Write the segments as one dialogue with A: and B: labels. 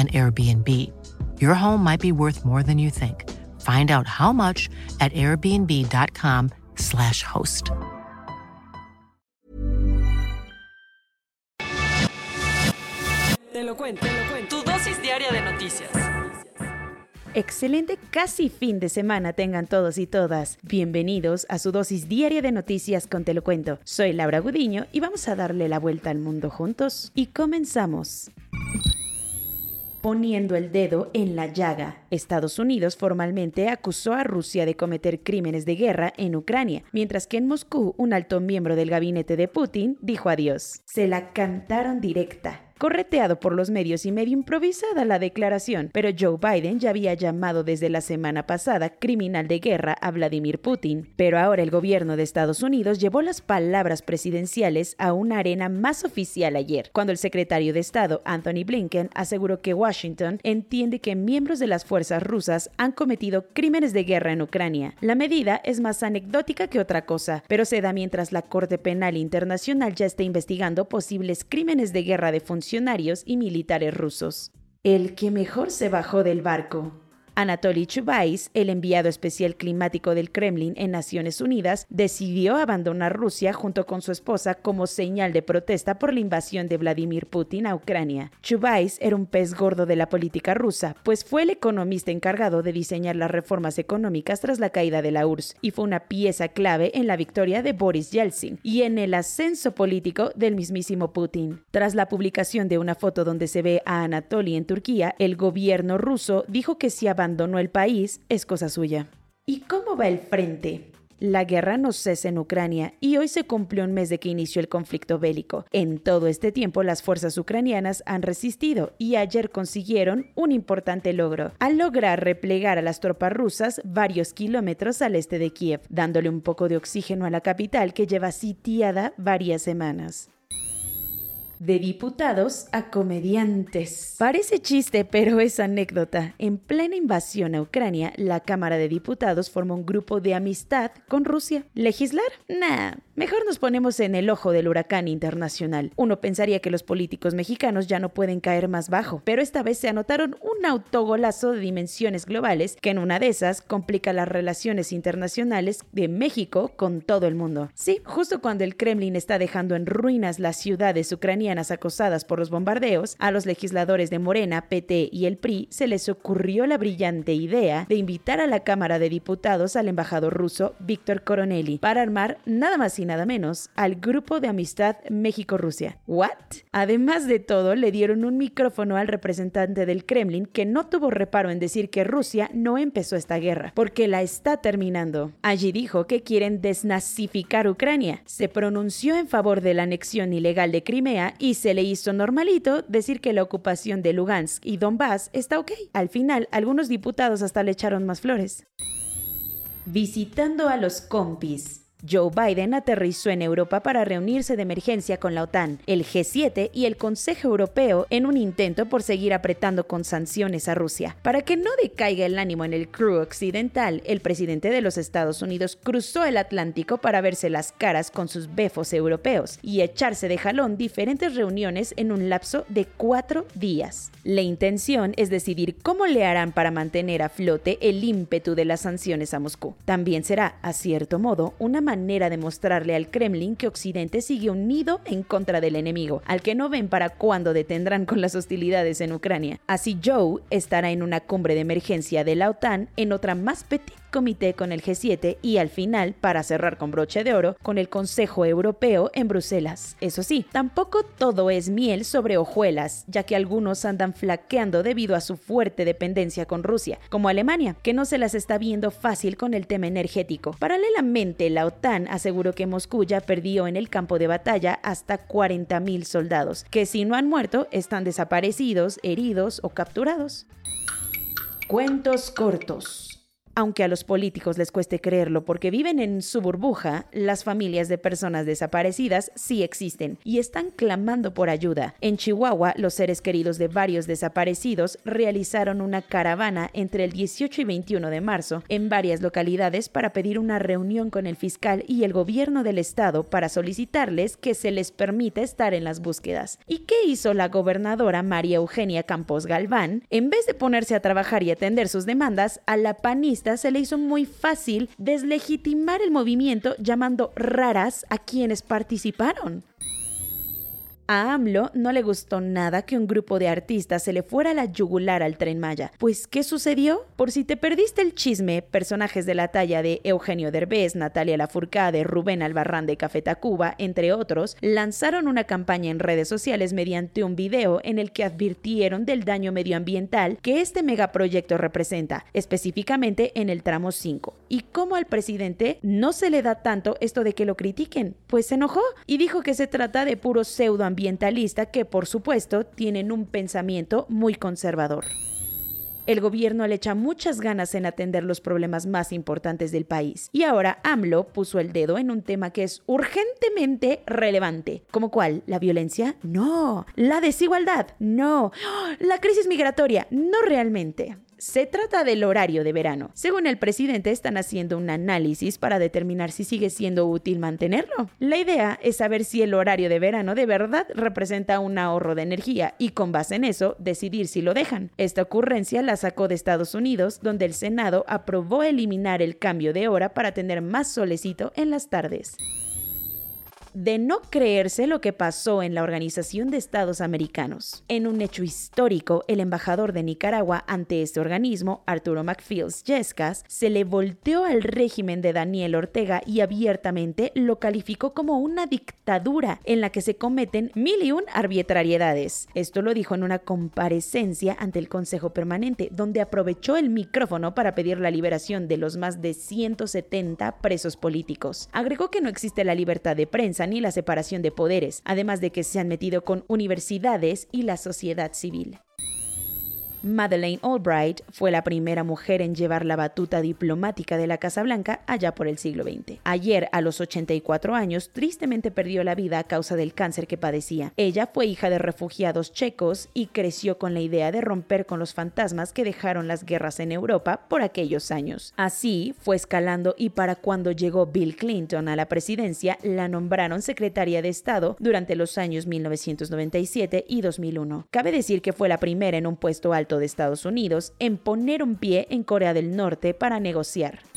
A: an Airbnb. Your home might be worth more than you think. Find out how much at airbnb.com/slash host.
B: Te lo cuento, te lo cuento. Tu dosis diaria de noticias.
C: Excelente casi fin de semana tengan todos y todas. Bienvenidos a su dosis diaria de noticias con Te lo cuento. Soy Laura Gudiño y vamos a darle la vuelta al mundo juntos. Y comenzamos. Poniendo el dedo en la llaga, Estados Unidos formalmente acusó a Rusia de cometer crímenes de guerra en Ucrania, mientras que en Moscú un alto miembro del gabinete de Putin dijo adiós. Se la cantaron directa correteado por los medios y medio improvisada la declaración, pero Joe Biden ya había llamado desde la semana pasada criminal de guerra a Vladimir Putin. Pero ahora el gobierno de Estados Unidos llevó las palabras presidenciales a una arena más oficial ayer, cuando el secretario de Estado, Anthony Blinken, aseguró que Washington entiende que miembros de las fuerzas rusas han cometido crímenes de guerra en Ucrania. La medida es más anecdótica que otra cosa, pero se da mientras la Corte Penal Internacional ya está investigando posibles crímenes de guerra de funcionarios y militares rusos. El que mejor se bajó del barco. Anatoly Chubais, el enviado especial climático del Kremlin en Naciones Unidas, decidió abandonar Rusia junto con su esposa como señal de protesta por la invasión de Vladimir Putin a Ucrania. Chubais era un pez gordo de la política rusa, pues fue el economista encargado de diseñar las reformas económicas tras la caída de la URSS y fue una pieza clave en la victoria de Boris Yeltsin y en el ascenso político del mismísimo Putin. Tras la publicación de una foto donde se ve a Anatoly en Turquía, el gobierno ruso dijo que si abandonó el país es cosa suya. ¿Y cómo va el frente? La guerra no cesa en Ucrania y hoy se cumplió un mes de que inició el conflicto bélico. En todo este tiempo las fuerzas ucranianas han resistido y ayer consiguieron un importante logro, al lograr replegar a las tropas rusas varios kilómetros al este de Kiev, dándole un poco de oxígeno a la capital que lleva sitiada varias semanas de diputados a comediantes. Parece chiste, pero es anécdota. En plena invasión a Ucrania, la Cámara de Diputados formó un grupo de amistad con Rusia. ¿Legislar? Nah, mejor nos ponemos en el ojo del huracán internacional. Uno pensaría que los políticos mexicanos ya no pueden caer más bajo, pero esta vez se anotaron un autogolazo de dimensiones globales que en una de esas complica las relaciones internacionales de México con todo el mundo. Sí, justo cuando el Kremlin está dejando en ruinas las ciudades ucranianas, acosadas por los bombardeos, a los legisladores de Morena, PT y el PRI se les ocurrió la brillante idea de invitar a la Cámara de Diputados al embajador ruso Víctor Coronelli para armar nada más y nada menos al Grupo de Amistad México-Rusia. ¿What? Además de todo, le dieron un micrófono al representante del Kremlin que no tuvo reparo en decir que Rusia no empezó esta guerra, porque la está terminando. Allí dijo que quieren desnazificar Ucrania. Se pronunció en favor de la anexión ilegal de Crimea y se le hizo normalito decir que la ocupación de Lugansk y Donbass está ok. Al final, algunos diputados hasta le echaron más flores. Visitando a los compis. Joe Biden aterrizó en Europa para reunirse de emergencia con la OTAN, el G7 y el Consejo Europeo en un intento por seguir apretando con sanciones a Rusia. Para que no decaiga el ánimo en el crew occidental, el presidente de los Estados Unidos cruzó el Atlántico para verse las caras con sus befos europeos y echarse de jalón diferentes reuniones en un lapso de cuatro días. La intención es decidir cómo le harán para mantener a flote el ímpetu de las sanciones a Moscú. También será, a cierto modo, una manera de mostrarle al Kremlin que Occidente sigue unido en contra del enemigo, al que no ven para cuándo detendrán con las hostilidades en Ucrania. Así Joe estará en una cumbre de emergencia de la OTAN en otra más petit subcomité con el G7 y al final, para cerrar con broche de oro, con el Consejo Europeo en Bruselas. Eso sí, tampoco todo es miel sobre hojuelas, ya que algunos andan flaqueando debido a su fuerte dependencia con Rusia, como Alemania, que no se las está viendo fácil con el tema energético. Paralelamente, la OTAN aseguró que Moscú ya perdió en el campo de batalla hasta 40.000 soldados, que si no han muerto, están desaparecidos, heridos o capturados. Cuentos cortos. Aunque a los políticos les cueste creerlo porque viven en su burbuja, las familias de personas desaparecidas sí existen y están clamando por ayuda. En Chihuahua, los seres queridos de varios desaparecidos realizaron una caravana entre el 18 y 21 de marzo en varias localidades para pedir una reunión con el fiscal y el gobierno del estado para solicitarles que se les permita estar en las búsquedas. ¿Y qué hizo la gobernadora María Eugenia Campos Galván? En vez de ponerse a trabajar y atender sus demandas, a la panista se le hizo muy fácil deslegitimar el movimiento llamando raras a quienes participaron. A AMLO no le gustó nada que un grupo de artistas se le fuera la yugular al tren Maya. Pues, ¿qué sucedió? Por si te perdiste el chisme, personajes de la talla de Eugenio Derbez, Natalia Lafourcade, Rubén Albarrán de Café Tacuba, entre otros, lanzaron una campaña en redes sociales mediante un video en el que advirtieron del daño medioambiental que este megaproyecto representa, específicamente en el tramo 5. Y cómo al presidente no se le da tanto esto de que lo critiquen, pues se enojó y dijo que se trata de puro pseudoambiente ambientalista que por supuesto tienen un pensamiento muy conservador. El gobierno le echa muchas ganas en atender los problemas más importantes del país. Y ahora AMLO puso el dedo en un tema que es urgentemente relevante. ¿Como cuál? ¿La violencia? No. ¿La desigualdad? No. ¿La crisis migratoria? No realmente. Se trata del horario de verano. Según el presidente, están haciendo un análisis para determinar si sigue siendo útil mantenerlo. La idea es saber si el horario de verano de verdad representa un ahorro de energía y con base en eso decidir si lo dejan. Esta ocurrencia la sacó de Estados Unidos, donde el Senado aprobó eliminar el cambio de hora para tener más solecito en las tardes de no creerse lo que pasó en la Organización de Estados Americanos. En un hecho histórico, el embajador de Nicaragua ante este organismo, Arturo McFields Yescas, se le volteó al régimen de Daniel Ortega y abiertamente lo calificó como una dictadura en la que se cometen mil y un arbitrariedades. Esto lo dijo en una comparecencia ante el Consejo Permanente, donde aprovechó el micrófono para pedir la liberación de los más de 170 presos políticos. Agregó que no existe la libertad de prensa ni la separación de poderes, además de que se han metido con universidades y la sociedad civil. Madeleine Albright fue la primera mujer en llevar la batuta diplomática de la Casa Blanca allá por el siglo XX. Ayer, a los 84 años, tristemente perdió la vida a causa del cáncer que padecía. Ella fue hija de refugiados checos y creció con la idea de romper con los fantasmas que dejaron las guerras en Europa por aquellos años. Así fue escalando y para cuando llegó Bill Clinton a la presidencia, la nombraron secretaria de Estado durante los años 1997 y 2001. Cabe decir que fue la primera en un puesto alto de Estados Unidos en poner un pie en Corea del Norte para negociar.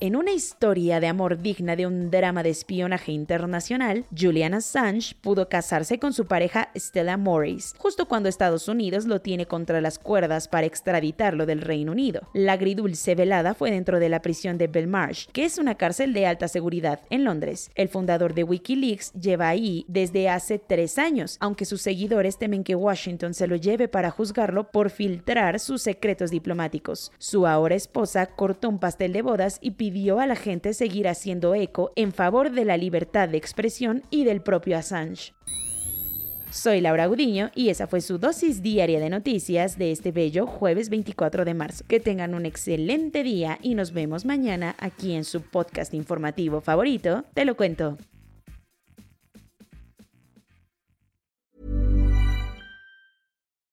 C: En una historia de amor digna de un drama de espionaje internacional, Julian Assange pudo casarse con su pareja Stella Morris, justo cuando Estados Unidos lo tiene contra las cuerdas para extraditarlo del Reino Unido. La agridulce velada fue dentro de la prisión de Belmarsh, que es una cárcel de alta seguridad en Londres. El fundador de Wikileaks lleva ahí desde hace tres años, aunque sus seguidores temen que Washington se lo lleve para juzgarlo por filtrar sus secretos diplomáticos. Su ahora esposa cortó un pastel de bodas y pidió pidió a la gente seguir haciendo eco en favor de la libertad de expresión y del propio Assange. Soy Laura Gudiño y esa fue su dosis diaria de noticias de este bello jueves 24 de marzo. Que tengan un excelente día y nos vemos mañana aquí en su podcast informativo favorito, Te lo cuento.